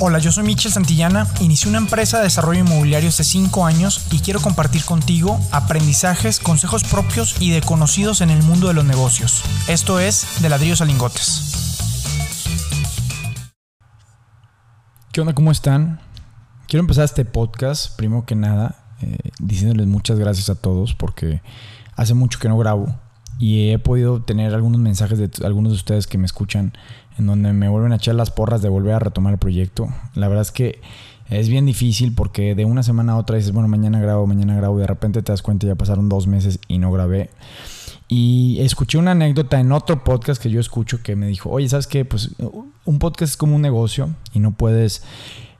Hola, yo soy Michel Santillana, inicié una empresa de desarrollo inmobiliario hace 5 años y quiero compartir contigo aprendizajes, consejos propios y de conocidos en el mundo de los negocios. Esto es De ladrillos a lingotes. ¿Qué onda? ¿Cómo están? Quiero empezar este podcast, primero que nada, eh, diciéndoles muchas gracias a todos porque hace mucho que no grabo y he podido tener algunos mensajes de algunos de ustedes que me escuchan en donde me vuelven a echar las porras de volver a retomar el proyecto. La verdad es que es bien difícil porque de una semana a otra dices, bueno, mañana grabo, mañana grabo y de repente te das cuenta ya pasaron dos meses y no grabé. Y escuché una anécdota en otro podcast que yo escucho que me dijo, oye, ¿sabes qué? Pues un podcast es como un negocio y no puedes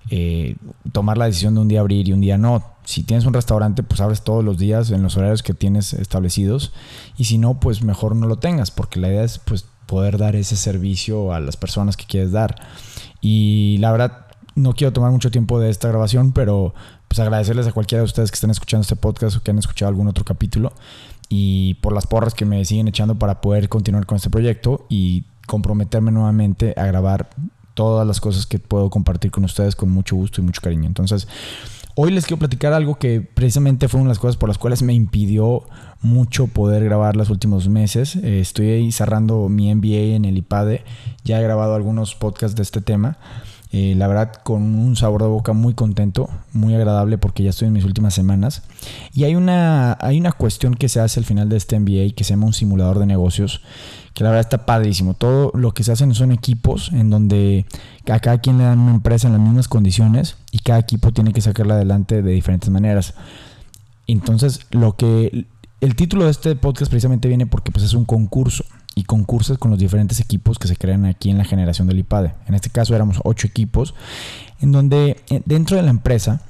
eh, tomar la decisión de un día abrir y un día no. Si tienes un restaurante, pues abres todos los días en los horarios que tienes establecidos y si no, pues mejor no lo tengas porque la idea es pues poder dar ese servicio a las personas que quieres dar. Y la verdad, no quiero tomar mucho tiempo de esta grabación, pero pues agradecerles a cualquiera de ustedes que estén escuchando este podcast o que han escuchado algún otro capítulo y por las porras que me siguen echando para poder continuar con este proyecto y comprometerme nuevamente a grabar todas las cosas que puedo compartir con ustedes con mucho gusto y mucho cariño. Entonces, Hoy les quiero platicar algo que precisamente fue una de las cosas por las cuales me impidió mucho poder grabar los últimos meses. Eh, estoy ahí cerrando mi MBA en el IPADE. Ya he grabado algunos podcasts de este tema. Eh, la verdad, con un sabor de boca muy contento, muy agradable porque ya estoy en mis últimas semanas. Y hay una, hay una cuestión que se hace al final de este MBA que se llama un simulador de negocios, que la verdad está padrísimo. Todo lo que se hacen son equipos en donde a cada quien le dan una empresa en las mismas condiciones y cada equipo tiene que sacarla adelante de diferentes maneras. Entonces, lo que el título de este podcast precisamente viene porque pues, es un concurso y concursos con los diferentes equipos que se crean aquí en la generación del IPADE. En este caso éramos ocho equipos, en donde eh, dentro de la empresa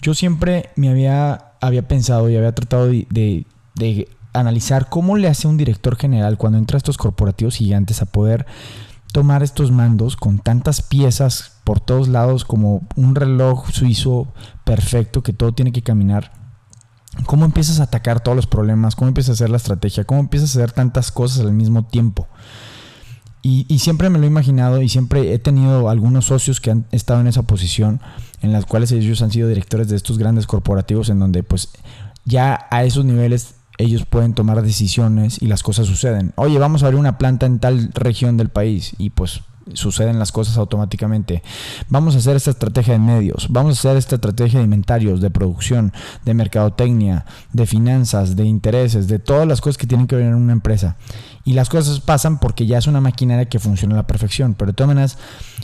yo siempre me había, había pensado y había tratado de, de analizar cómo le hace un director general cuando entra a estos corporativos gigantes a poder tomar estos mandos con tantas piezas por todos lados como un reloj suizo perfecto que todo tiene que caminar cómo empiezas a atacar todos los problemas, cómo empiezas a hacer la estrategia, cómo empiezas a hacer tantas cosas al mismo tiempo. Y, siempre me lo he imaginado y siempre he tenido algunos socios que han estado en esa posición, en las cuales ellos han sido directores de estos grandes corporativos, en donde pues ya a esos niveles ellos pueden tomar decisiones y las cosas suceden. Oye, vamos a abrir una planta en tal región del país y pues suceden las cosas automáticamente. Vamos a hacer esta estrategia de medios, vamos a hacer esta estrategia de inventarios, de producción, de mercadotecnia, de finanzas, de intereses, de todas las cosas que tienen que ver en una empresa. Y las cosas pasan porque ya es una maquinaria que funciona a la perfección. Pero de todas maneras,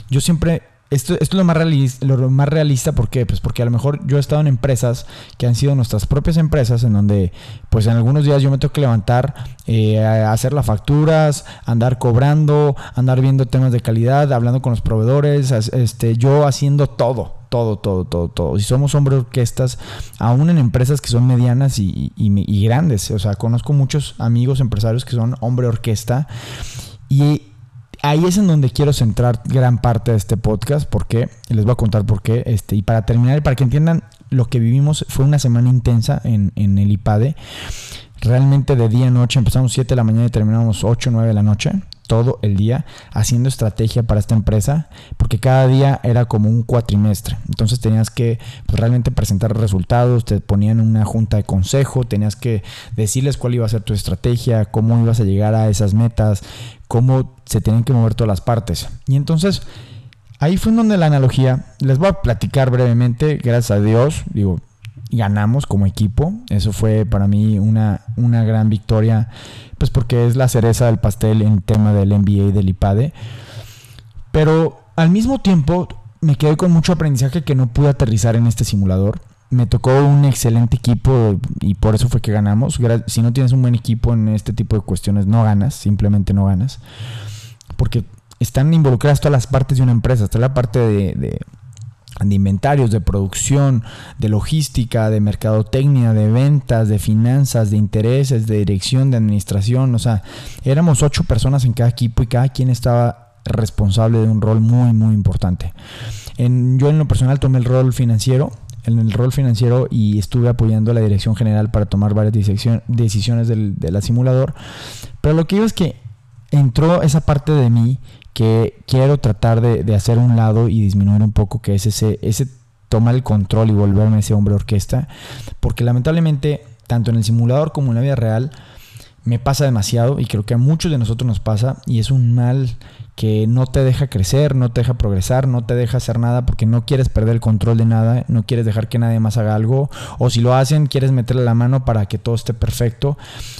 yo siempre esto, es lo más, realista, lo ¿por qué? Pues porque a lo mejor yo he estado en empresas que han sido nuestras propias empresas, en donde pues en algunos días yo me tengo que levantar, eh, hacer las facturas, andar cobrando, andar viendo temas de calidad, hablando con los proveedores, este, yo haciendo todo, todo, todo, todo, todo. Si somos hombre orquestas, aún en empresas que son medianas y, y grandes, o sea, conozco muchos amigos empresarios que son hombre orquesta y ahí es en donde quiero centrar gran parte de este podcast, porque les voy a contar por qué. Este, y para terminar, para que entiendan lo que vivimos, fue una semana intensa en, en el IPADE. Realmente de día a noche, empezamos 7 de la mañana y terminamos 8 o 9 de la noche todo el día haciendo estrategia para esta empresa, porque cada día era como un cuatrimestre. Entonces tenías que pues, realmente presentar resultados, te ponían una junta de consejo, tenías que decirles cuál iba a ser tu estrategia, cómo ibas a llegar a esas metas, cómo se tienen que mover todas las partes. Y entonces ahí fue donde la analogía, les voy a platicar brevemente, gracias a Dios, digo, ganamos como equipo. Eso fue para mí una, una gran victoria pues porque es la cereza del pastel en tema del NBA y del IPADE. Pero al mismo tiempo me quedé con mucho aprendizaje que no pude aterrizar en este simulador. Me tocó un excelente equipo y por eso fue que ganamos. Si no tienes un buen equipo en este tipo de cuestiones, no ganas, simplemente no ganas. Porque están involucradas todas las partes de una empresa. Está la parte de de inventarios, de producción, de logística, de mercadotecnia, de ventas, de finanzas, de intereses, de dirección, de administración. O sea, éramos ocho personas en cada equipo y cada quien estaba responsable de un rol muy, muy importante. En, yo en lo personal tomé el rol financiero, en el rol financiero y estuve apoyando a la dirección general para tomar varias decisiones del, del simulador. Pero lo que digo es que entró esa parte de mí que quiero tratar de, de hacer un lado y disminuir un poco, que es ese, ese tomar el control y volverme ese hombre orquesta, porque lamentablemente, tanto en el simulador como en la vida real, me pasa demasiado y creo que a muchos de nosotros nos pasa y es un mal que no te deja crecer, no te deja progresar, no te deja hacer nada porque no quieres perder el control de nada, no quieres dejar que nadie más haga algo o si lo hacen quieres meterle la mano para que todo esté perfecto.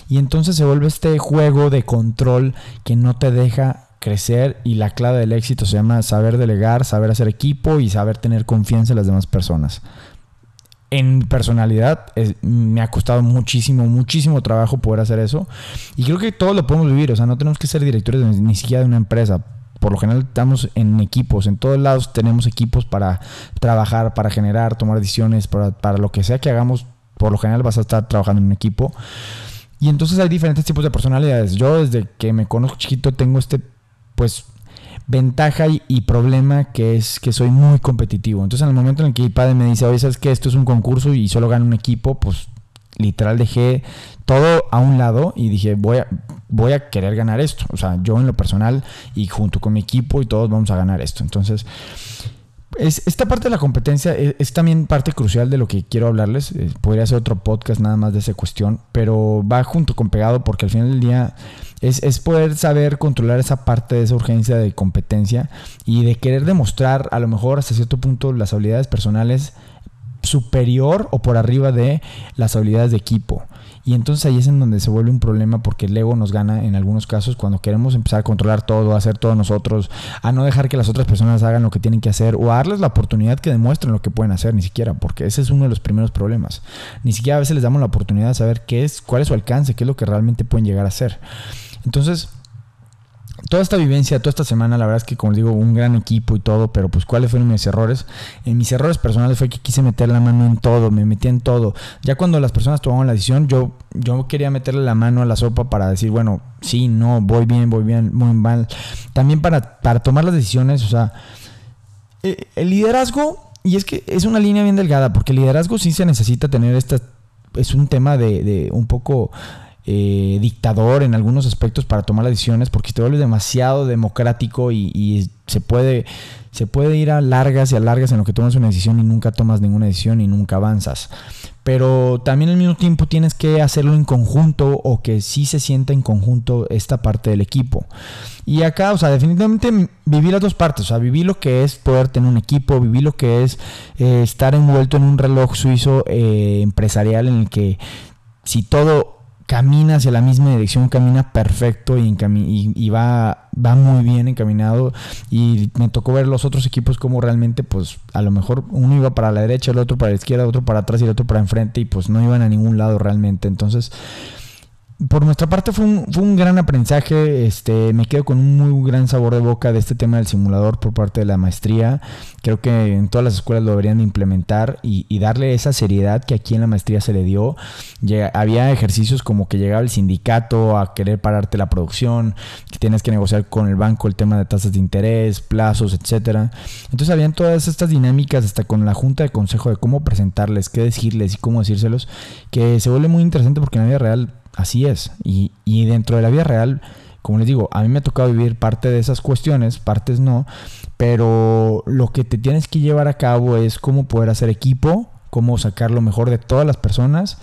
Y entonces se vuelve este juego de control que no te deja crecer y la clave del éxito se llama saber delegar, saber hacer equipo y saber tener confianza en las demás personas en personalidad me ha costado muchísimo, muchísimo trabajo poder hacer eso. Y creo que todos lo podemos vivir. O sea, no tenemos que ser directores ni siquiera de una empresa. Por lo general estamos en equipos. En todos lados tenemos equipos para trabajar, para generar, tomar decisiones, para, para lo que sea que hagamos. Por lo general vas a estar trabajando en un equipo. Y entonces hay diferentes tipos de personalidades. Yo desde que me conozco chiquito tengo este, pues, ventaja y, problema que es que soy muy competitivo. Entonces, en el momento en el que mi padre me dice, oye, ¿sabes que Esto es un concurso y solo gana un equipo, pues literal dejé todo a un lado y dije, voy a, voy a querer ganar esto. O sea, yo en lo personal y junto con mi equipo y todos vamos a ganar esto. Entonces, es, esta parte de la competencia es, también parte crucial de lo que quiero hablarles. Eh, podría ser otro podcast nada más de esa cuestión, pero va junto con pegado porque al final del día es, es, poder saber controlar esa parte de esa urgencia de competencia y de querer demostrar a lo mejor hasta cierto punto las habilidades personales superior o por arriba de las habilidades de equipo. Y entonces ahí es en donde se vuelve un problema porque el ego nos gana en algunos casos cuando queremos empezar a controlar todo, a hacer todo nosotros, a no dejar que las otras personas hagan lo que tienen que hacer o a darles la oportunidad que demuestren lo que pueden hacer, ni siquiera, porque ese es uno de los primeros problemas. Ni siquiera a veces les damos la oportunidad de saber qué es, cuál es su alcance, qué es lo que realmente pueden llegar a hacer. Entonces, toda esta vivencia, toda esta semana, la verdad es que, como digo, un gran equipo y todo, pero pues, ¿cuáles fueron mis errores? En mis errores personales fue que quise meter la mano en todo, me metí en todo. Ya cuando las personas tomaban la decisión, yo, yo quería meterle la mano a la sopa para decir, bueno, sí, no, voy bien, voy bien, muy mal. También para, para tomar las decisiones, o sea, eh, el liderazgo, y es que es una línea bien delgada, porque el liderazgo sí se necesita tener esta, es un tema de un poco eh, dictador en algunos aspectos para tomar las decisiones porque te vuelves demasiado democrático y, se puede se puede ir a largas y a largas en lo que tomas una decisión y nunca tomas ninguna decisión y nunca avanzas. Pero también al mismo tiempo tienes que hacerlo en conjunto o que sí se sienta en conjunto esta parte del equipo. Y acá, o sea, definitivamente viví las dos partes. O sea, viví lo que es poder tener un equipo, viví lo que es eh, estar envuelto en un reloj suizo eh, empresarial en el que si todo camina hacia la misma dirección, camina perfecto y, va, va muy bien encaminado. Y me tocó ver los otros equipos como realmente, pues a lo mejor uno iba para la derecha, el otro para la izquierda, otro para atrás y el otro para enfrente y pues no iban a ningún lado realmente. Entonces por nuestra parte fue un, fue un, gran aprendizaje. Este, me quedo con un muy gran sabor de boca de este tema del simulador por parte de la maestría. Creo que en todas las escuelas lo deberían implementar y, darle esa seriedad que aquí en la maestría se le dio. había ejercicios como que llegaba el sindicato a querer pararte la producción, que tienes que negociar con el banco el tema de tasas de interés, plazos, etcétera. Entonces habían todas estas dinámicas hasta con la junta de consejo de cómo presentarles, qué decirles y cómo decírselos, que se vuelve muy interesante porque en la vida real Así es. Y, y dentro de la vida real, como les digo, a mí me ha tocado vivir parte de esas cuestiones, partes no, pero lo que te tienes que llevar a cabo es cómo poder hacer equipo, cómo sacar lo mejor de todas las personas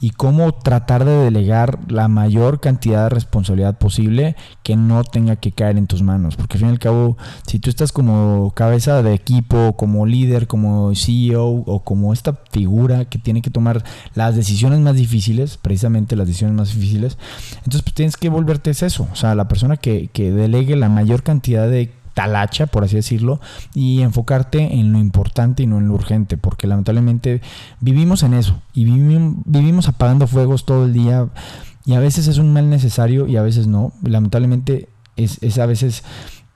y cómo tratar de delegar la mayor cantidad de responsabilidad posible que no tenga que caer en tus manos. Porque al fin y al cabo, si tú estás como cabeza de equipo, como líder, como CEO o como esta figura que tiene que tomar las decisiones más difíciles, precisamente las decisiones más difíciles, entonces pues tienes que volverte eso. O sea, la persona que, que delegue la mayor cantidad de talacha, por así decirlo, y enfocarte en lo importante y no en lo urgente, porque lamentablemente vivimos en eso y vivimos, apagando fuegos todo el día y a veces es un mal necesario y a veces no. Lamentablemente es, a veces,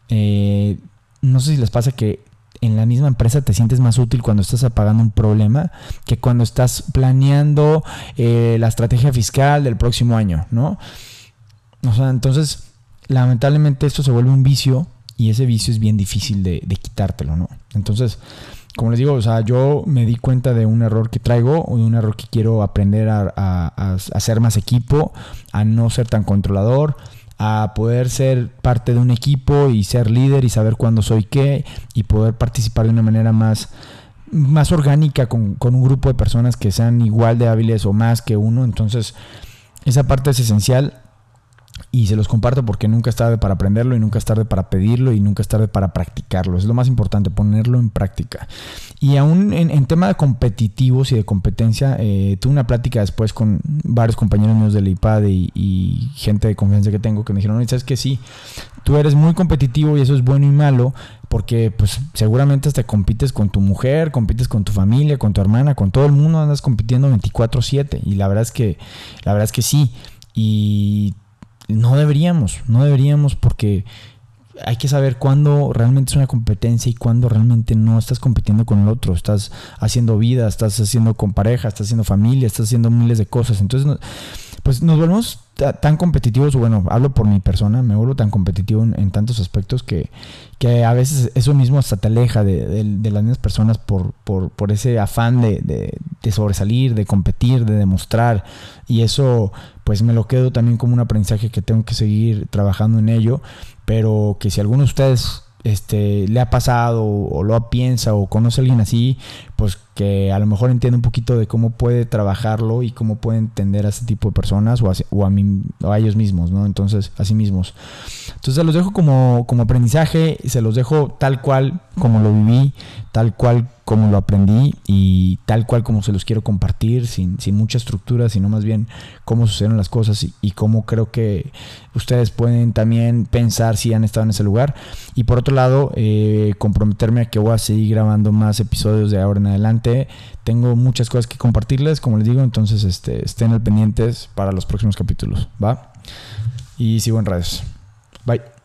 eh, no sé si les pasa que en la misma empresa te sientes más útil cuando estás apagando un problema que cuando estás planeando eh, la estrategia fiscal del próximo año, ¿no? O sea, entonces, lamentablemente esto se vuelve un vicio y ese vicio es bien difícil de, quitártelo, ¿no? Entonces, como les digo, o sea, yo me di cuenta de un error que traigo o de un error que quiero aprender a, hacer más equipo, a no ser tan controlador, a poder ser parte de un equipo y ser líder y saber cuándo soy qué y poder participar de una manera más más orgánica con, con un grupo de personas que sean igual de hábiles o más que uno. Entonces, esa parte es esencial y se los comparto porque nunca es tarde para aprenderlo y nunca es tarde para pedirlo y nunca es tarde para practicarlo. Es lo más importante, ponerlo en práctica. Y aún en, tema de competitivos y de competencia, eh, tuve una plática después con varios compañeros míos del IPAD y, gente de confianza que tengo que me dijeron, ¿sabes que Sí, tú eres muy competitivo y eso es bueno y malo porque pues seguramente te compites con tu mujer, compites con tu familia, con tu hermana, con todo el mundo, andas compitiendo 24/7 y la verdad es que la verdad es que sí y no deberíamos, no deberíamos porque hay que saber cuándo realmente es una competencia y cuándo realmente no estás compitiendo con el otro. Estás haciendo vida, estás haciendo con pareja, estás haciendo familia, estás haciendo miles de cosas. Entonces, pues nos volvemos tan competitivos, bueno, hablo por mi persona, me vuelvo tan competitivo en, tantos aspectos que, que, a veces eso mismo hasta te aleja de, las mismas personas por, por, por ese afán de, de, sobresalir, de competir, de demostrar. Y eso pues me lo quedo también como un aprendizaje que tengo que seguir trabajando en ello, pero que si alguno de ustedes este, le ha pasado o, lo piensa o conoce a alguien así, pues que a lo mejor entiende un poquito de cómo puede trabajarlo y cómo puede entender a este tipo de personas o a, o a, mí, o a ellos mismos, ¿no? Entonces, a sí mismos. Entonces, se los dejo como, como aprendizaje, se los dejo tal cual como lo viví, tal cual como lo aprendí y tal cual como se los quiero compartir, sin, sin mucha estructura, sino más bien cómo sucedieron las cosas y, cómo creo que ustedes pueden también pensar si han estado en ese lugar. Y por otro lado, eh, comprometerme a que voy a seguir grabando más episodios de ahora en adelante. Tengo muchas cosas que compartirles, como les digo, entonces este, estén al pendientes para los próximos capítulos, ¿va? Y sigo en redes. Bye.